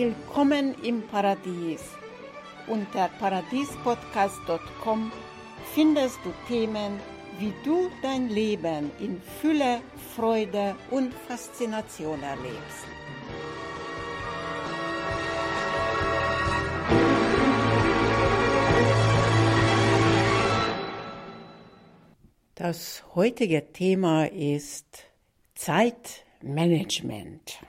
Willkommen im Paradies. Unter paradiespodcast.com findest du Themen, wie du dein Leben in Fülle, Freude und Faszination erlebst. Das heutige Thema ist Zeitmanagement.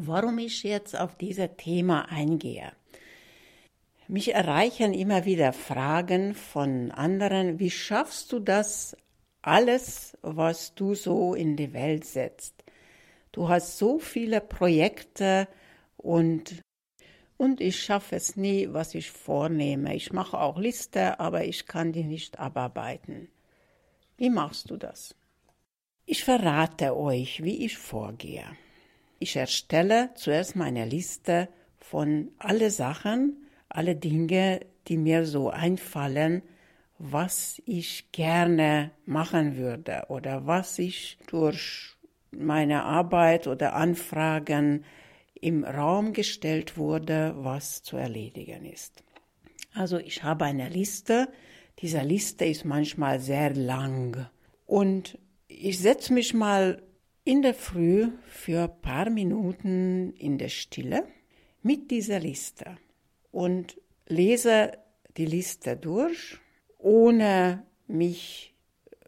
Warum ich jetzt auf dieses Thema eingehe? Mich erreichen immer wieder Fragen von anderen, wie schaffst du das alles, was du so in die Welt setzt? Du hast so viele Projekte und und ich schaffe es nie, was ich vornehme. Ich mache auch Liste, aber ich kann die nicht abarbeiten. Wie machst du das? Ich verrate euch, wie ich vorgehe. Ich erstelle zuerst meine Liste von alle Sachen, alle Dinge, die mir so einfallen, was ich gerne machen würde oder was ich durch meine Arbeit oder Anfragen im Raum gestellt wurde, was zu erledigen ist. Also ich habe eine Liste. Diese Liste ist manchmal sehr lang. Und ich setze mich mal in der Früh für ein paar Minuten in der Stille mit dieser Liste und lese die Liste durch, ohne mich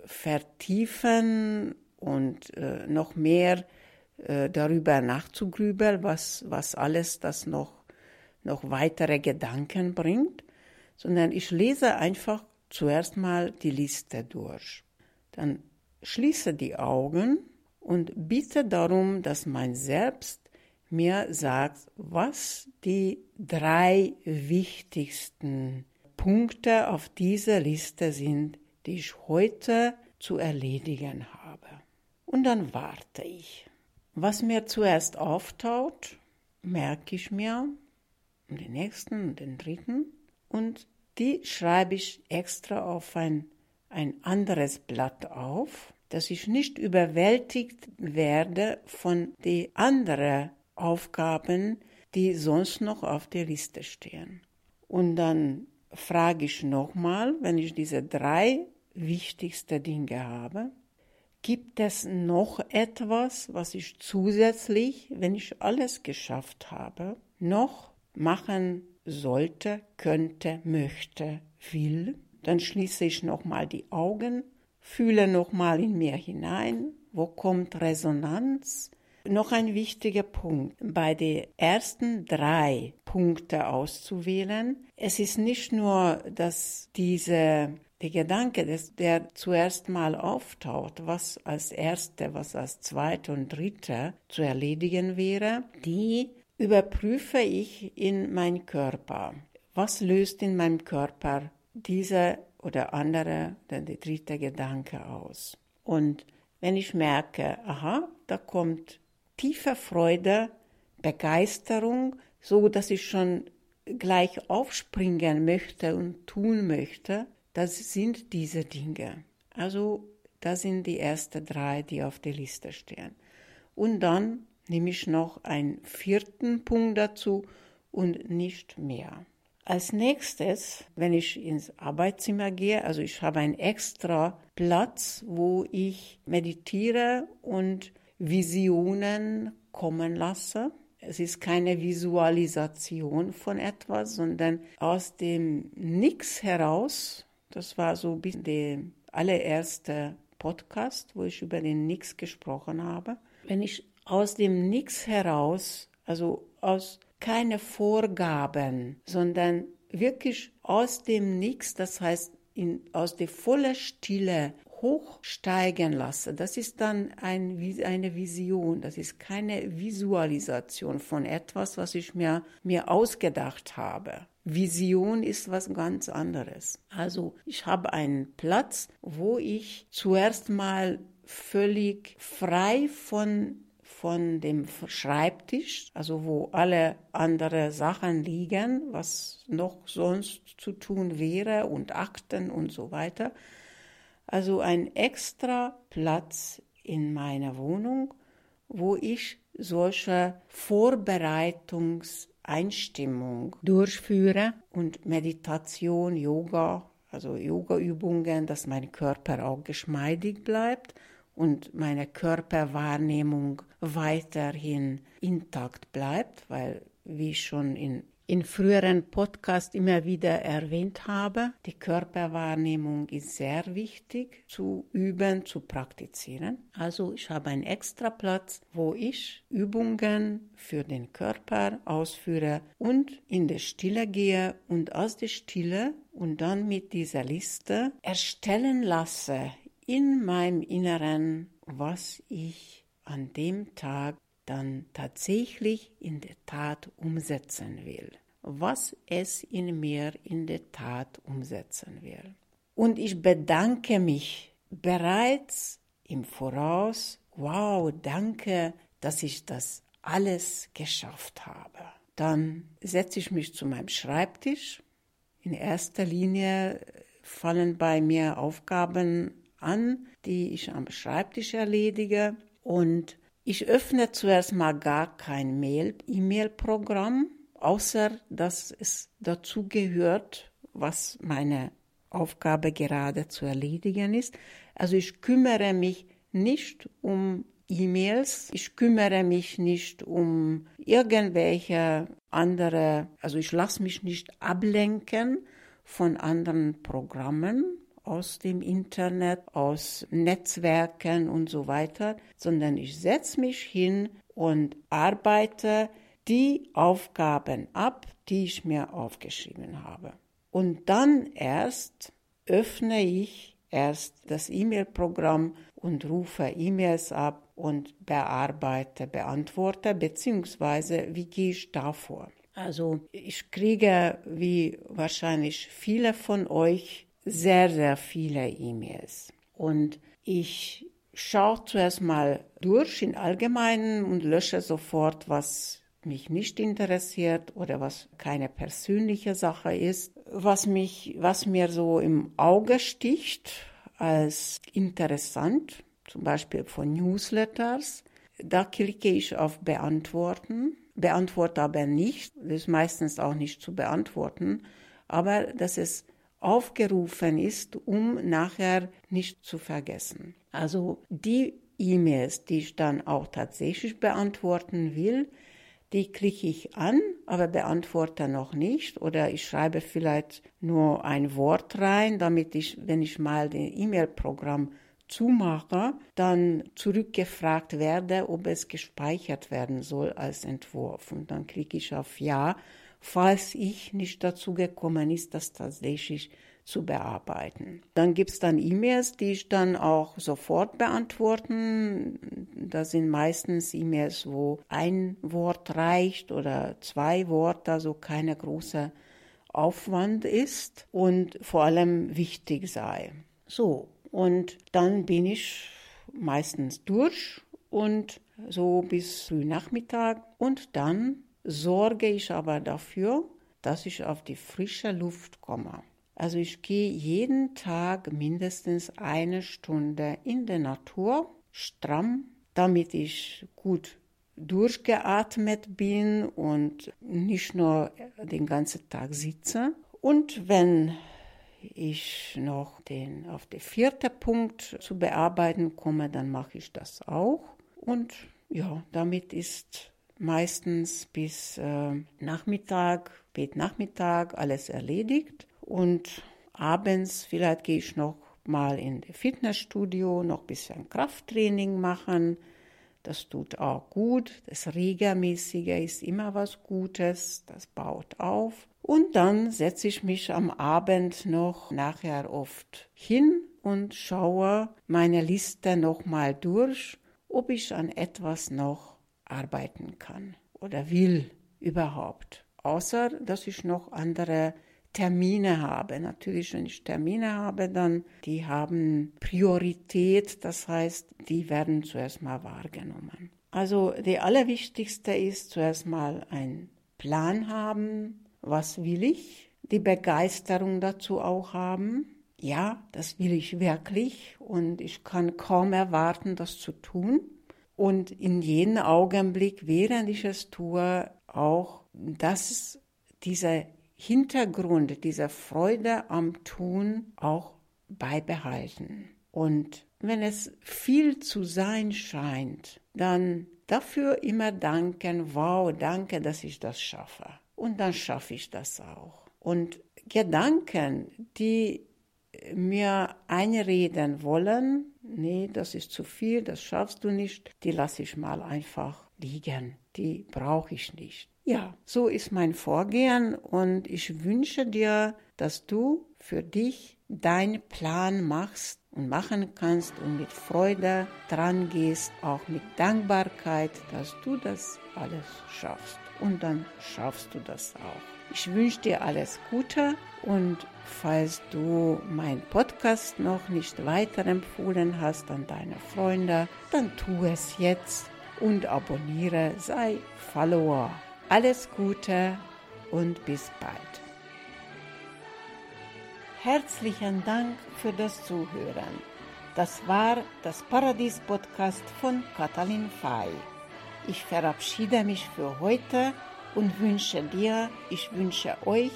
vertiefen und äh, noch mehr äh, darüber nachzugrübeln, was, was alles das noch, noch weitere Gedanken bringt, sondern ich lese einfach zuerst mal die Liste durch. Dann schließe die Augen und bitte darum, dass mein Selbst mir sagt, was die drei wichtigsten Punkte auf dieser Liste sind, die ich heute zu erledigen habe. Und dann warte ich. Was mir zuerst auftaucht, merke ich mir, und den nächsten und den dritten, und die schreibe ich extra auf ein, ein anderes Blatt auf, dass ich nicht überwältigt werde von den anderen Aufgaben, die sonst noch auf der Liste stehen. Und dann frage ich nochmal, wenn ich diese drei wichtigsten Dinge habe, gibt es noch etwas, was ich zusätzlich, wenn ich alles geschafft habe, noch machen sollte, könnte, möchte, will? Dann schließe ich nochmal die Augen Fühle nochmal in mir hinein. Wo kommt Resonanz? Noch ein wichtiger Punkt bei den ersten drei Punkte auszuwählen. Es ist nicht nur, dass diese der Gedanke, dass der zuerst mal auftaucht, was als erste, was als zweite und dritte zu erledigen wäre, die überprüfe ich in meinem Körper. Was löst in meinem Körper diese oder andere, dann der dritte Gedanke aus. Und wenn ich merke, aha, da kommt tiefe Freude, Begeisterung, so dass ich schon gleich aufspringen möchte und tun möchte, das sind diese Dinge. Also das sind die ersten drei, die auf der Liste stehen. Und dann nehme ich noch einen vierten Punkt dazu und nicht mehr. Als nächstes, wenn ich ins Arbeitszimmer gehe, also ich habe einen extra Platz, wo ich meditiere und Visionen kommen lasse. Es ist keine Visualisation von etwas, sondern aus dem Nix heraus. Das war so bis der allererste Podcast, wo ich über den Nix gesprochen habe. Wenn ich aus dem Nix heraus, also aus keine Vorgaben, sondern wirklich aus dem Nichts, das heißt in, aus der voller Stille hochsteigen lasse. Das ist dann ein, eine Vision, das ist keine Visualisation von etwas, was ich mir, mir ausgedacht habe. Vision ist was ganz anderes. Also ich habe einen Platz, wo ich zuerst mal völlig frei von von dem Schreibtisch, also wo alle anderen Sachen liegen, was noch sonst zu tun wäre und Akten und so weiter. Also ein extra Platz in meiner Wohnung, wo ich solche Vorbereitungseinheiten Einstimmung durchführe und Meditation, Yoga, also Yoga-Übungen, dass mein Körper auch geschmeidig bleibt und meine Körperwahrnehmung weiterhin intakt bleibt, weil wie ich schon in in früheren Podcasts immer wieder erwähnt habe, die Körperwahrnehmung ist sehr wichtig zu üben, zu praktizieren. Also ich habe einen extra Platz, wo ich Übungen für den Körper ausführe und in der Stille gehe und aus der Stille und dann mit dieser Liste erstellen lasse in meinem Inneren, was ich an dem Tag dann tatsächlich in der Tat umsetzen will, was es in mir in der Tat umsetzen will. Und ich bedanke mich bereits im Voraus, wow, danke, dass ich das alles geschafft habe. Dann setze ich mich zu meinem Schreibtisch. In erster Linie fallen bei mir Aufgaben an, die ich am Schreibtisch erledige. Und ich öffne zuerst mal gar kein E-Mail-Programm, außer dass es dazu gehört, was meine Aufgabe gerade zu erledigen ist. Also ich kümmere mich nicht um E-Mails, ich kümmere mich nicht um irgendwelche andere, also ich lasse mich nicht ablenken von anderen Programmen, aus dem Internet, aus Netzwerken und so weiter, sondern ich setze mich hin und arbeite die Aufgaben ab, die ich mir aufgeschrieben habe. Und dann erst öffne ich erst das E-Mail-Programm und rufe E-Mails ab und bearbeite, beantworte, beziehungsweise wie gehe ich da vor? Also ich kriege, wie wahrscheinlich viele von euch, sehr, sehr viele E-Mails. Und ich schaue zuerst mal durch im Allgemeinen und lösche sofort, was mich nicht interessiert oder was keine persönliche Sache ist, was mich, was mir so im Auge sticht als interessant, zum Beispiel von Newsletters. Da klicke ich auf Beantworten, beantworte aber nicht, das ist meistens auch nicht zu beantworten, aber das ist aufgerufen ist, um nachher nicht zu vergessen. Also die E-Mails, die ich dann auch tatsächlich beantworten will, die klicke ich an, aber beantworte noch nicht oder ich schreibe vielleicht nur ein Wort rein, damit ich, wenn ich mal den E-Mail-Programm zumache, dann zurückgefragt werde, ob es gespeichert werden soll als Entwurf. Und dann klicke ich auf Ja falls ich nicht dazu gekommen ist, das tatsächlich zu bearbeiten. Dann gibt es dann E-Mails, die ich dann auch sofort beantworten. Das sind meistens E-Mails, wo ein Wort reicht oder zwei Worte, also keine große Aufwand ist und vor allem wichtig sei. So, und dann bin ich meistens durch und so bis früh Nachmittag und dann sorge ich aber dafür, dass ich auf die frische Luft komme. Also ich gehe jeden Tag mindestens eine Stunde in der Natur, stramm, damit ich gut durchgeatmet bin und nicht nur den ganzen Tag sitze. Und wenn ich noch den, auf den vierten Punkt zu bearbeiten komme, dann mache ich das auch. Und ja, damit ist meistens bis äh, Nachmittag, spät Nachmittag alles erledigt und abends vielleicht gehe ich noch mal in das Fitnessstudio, noch ein bisschen Krafttraining machen. Das tut auch gut. Das Regelmäßige ist immer was Gutes. Das baut auf. Und dann setze ich mich am Abend noch nachher oft hin und schaue meine Liste noch mal durch, ob ich an etwas noch arbeiten kann oder will überhaupt. Außer dass ich noch andere Termine habe. Natürlich, wenn ich Termine habe, dann die haben Priorität, das heißt, die werden zuerst mal wahrgenommen. Also die allerwichtigste ist zuerst mal ein Plan haben, was will ich, die Begeisterung dazu auch haben. Ja, das will ich wirklich und ich kann kaum erwarten, das zu tun und in jedem Augenblick, während ich es tue, auch dass dieser Hintergrund, diese Freude am Tun auch beibehalten. Und wenn es viel zu sein scheint, dann dafür immer danken, wow, danke, dass ich das schaffe. Und dann schaffe ich das auch. Und Gedanken, die mir einreden wollen, nee, das ist zu viel, das schaffst du nicht, die lasse ich mal einfach liegen, die brauche ich nicht. Ja, so ist mein Vorgehen und ich wünsche dir, dass du für dich deinen Plan machst und machen kannst und mit Freude dran gehst, auch mit Dankbarkeit, dass du das alles schaffst. Und dann schaffst du das auch. Ich wünsche dir alles Gute und falls du meinen Podcast noch nicht weiterempfohlen hast an deine Freunde, dann tu es jetzt und abonniere, sei Follower. Alles Gute und bis bald. Herzlichen Dank für das Zuhören. Das war das Paradies-Podcast von Katalin Fay. Ich verabschiede mich für heute und wünsche dir, ich wünsche euch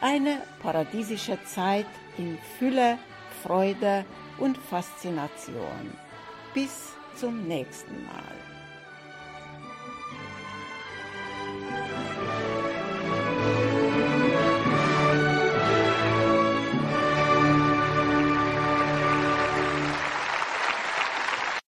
eine paradiesische Zeit in Fülle, Freude und Faszination. Bis zum nächsten Mal.